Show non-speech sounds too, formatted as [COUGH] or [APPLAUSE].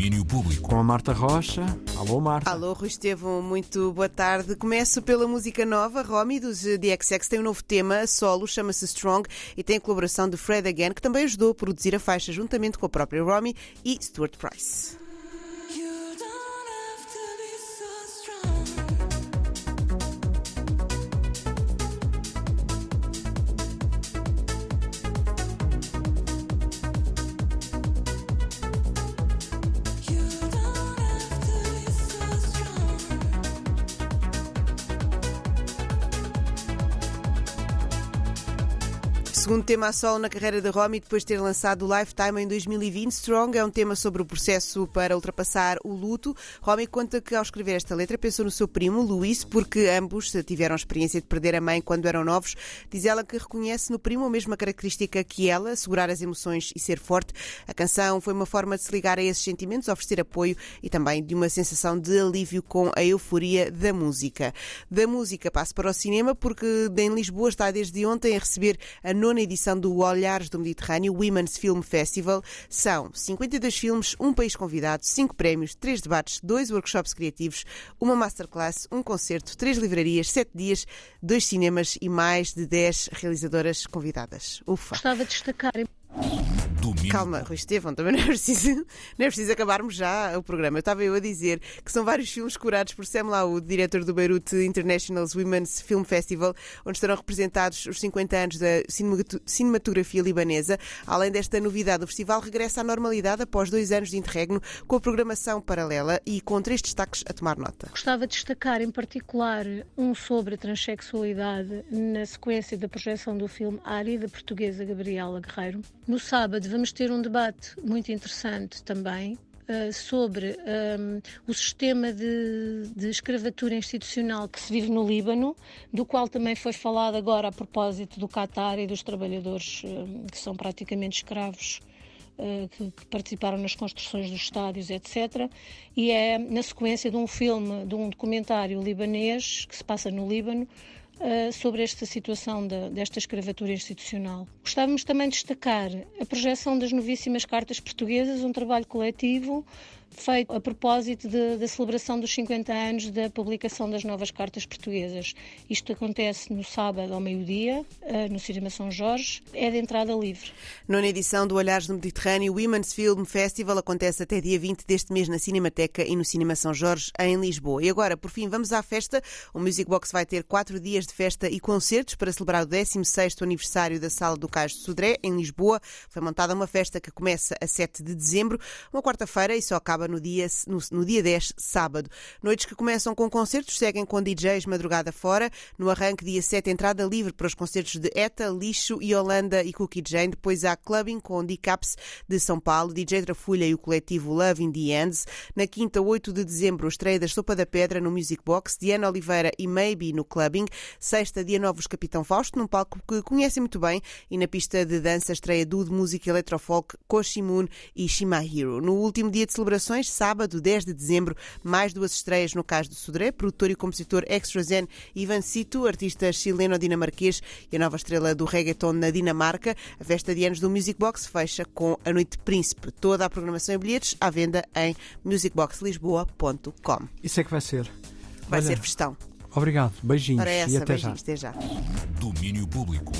Domínio Público. Com a Marta Rocha. Alô, Marta. Alô, Rui Estevão, muito boa tarde. Começo pela música nova. Romy, dos DXX, tem um novo tema, solo, chama-se Strong e tem a colaboração de Fred Again, que também ajudou a produzir a faixa juntamente com a própria Romy e Stuart Price. Segundo tema a solo na carreira de Romy, depois de ter lançado o Lifetime em 2020, Strong é um tema sobre o processo para ultrapassar o luto. Romy conta que ao escrever esta letra pensou no seu primo, Luís, porque ambos tiveram a experiência de perder a mãe quando eram novos. Diz ela que reconhece no primo a mesma característica que ela, segurar as emoções e ser forte. A canção foi uma forma de se ligar a esses sentimentos, oferecer apoio e também de uma sensação de alívio com a euforia da música. Da música passo para o cinema, porque em Lisboa está desde ontem a receber a nona edição do Olhares do Mediterrâneo Women's Film Festival. São 52 filmes, um país convidado, cinco prémios, três debates, dois workshops criativos, uma masterclass, um concerto, três livrarias, sete dias, dois cinemas e mais de 10 realizadoras convidadas. Ufa! Gostava de destacar Calma, Rui Estevão, também não é, preciso, [LAUGHS] não é preciso acabarmos já o programa. Eu estava eu a dizer que são vários filmes curados por Sam Laoud, diretor do Beirut International Women's Film Festival, onde estarão representados os 50 anos da cinematografia libanesa. Além desta novidade, o festival regressa à normalidade após dois anos de interregno, com a programação paralela e com três destaques a tomar nota. Gostava de destacar em particular um sobre a transexualidade na sequência da projeção do filme Ari, da portuguesa Gabriela Guerreiro. No sábado vamos ter um debate muito interessante também eh, sobre ehm, o sistema de, de escravatura institucional que se vive no Líbano, do qual também foi falado agora a propósito do Qatar e dos trabalhadores eh, que são praticamente escravos eh, que participaram nas construções dos estádios, etc. E é na sequência de um filme, de um documentário libanês que se passa no Líbano. Eh, sobre esta situação da- desta escravatura institucional. Gostávamos também de destacar a projeção das novíssimas cartas portuguesas, um trabalho coletivo feito a propósito de- da celebração dos 50 anos da publicação das novas cartas portuguesas. Isto acontece no sábado ao meio-dia, eh, no Cinema São Jorge, é de entrada livre. Nona edição do Olhares do Mediterrâneo Women's Film Festival acontece até dia 20 deste mês na Cinemateca e no Cinema São Jorge, em Lisboa. E agora, por fim, vamos à festa. O Music Box vai ter quatro dias de festa e concertos para celebrar o 16º aniversário da Sala do Cais de Sodré, em Lisboa. Foi montada uma festa que começa a 7 de dezembro, uma quarta-feira, e só acaba no dia, no, no dia 10, sábado. Noites que começam com concertos, seguem com DJs madrugada fora. No arranque, dia 7, entrada livre para os concertos de ETA, Lixo, Yolanda e Cookie Jane. Depois há clubbing com Decaps de São Paulo, DJ Trafulha e o coletivo Love in the Ends. Na quinta, 8 de dezembro, estreia da Sopa da Pedra no Music Box, Diana Oliveira e Maybe no clubbing. Sexta, dia 9, os Capitão Fausto, num palco que conhecem muito bem. E na pista de dança, estreia Dude Música Eletrofolk, Koshimun e Shimahiro. No último dia de celebrações, sábado, 10 de dezembro, mais duas estreias no Cais do Sodré, produtor e compositor Extra Zen Ivan Cito, artista chileno-dinamarquês e a nova estrela do reggaeton na Dinamarca. A festa de anos do Music Box fecha com a Noite Príncipe. Toda a programação e bilhetes à venda em musicboxlisboa.com. Isso é que vai ser. Vai Olha, ser festão. Obrigado. Beijinhos e essa, até já. beijinhos, até já. Domínio Público.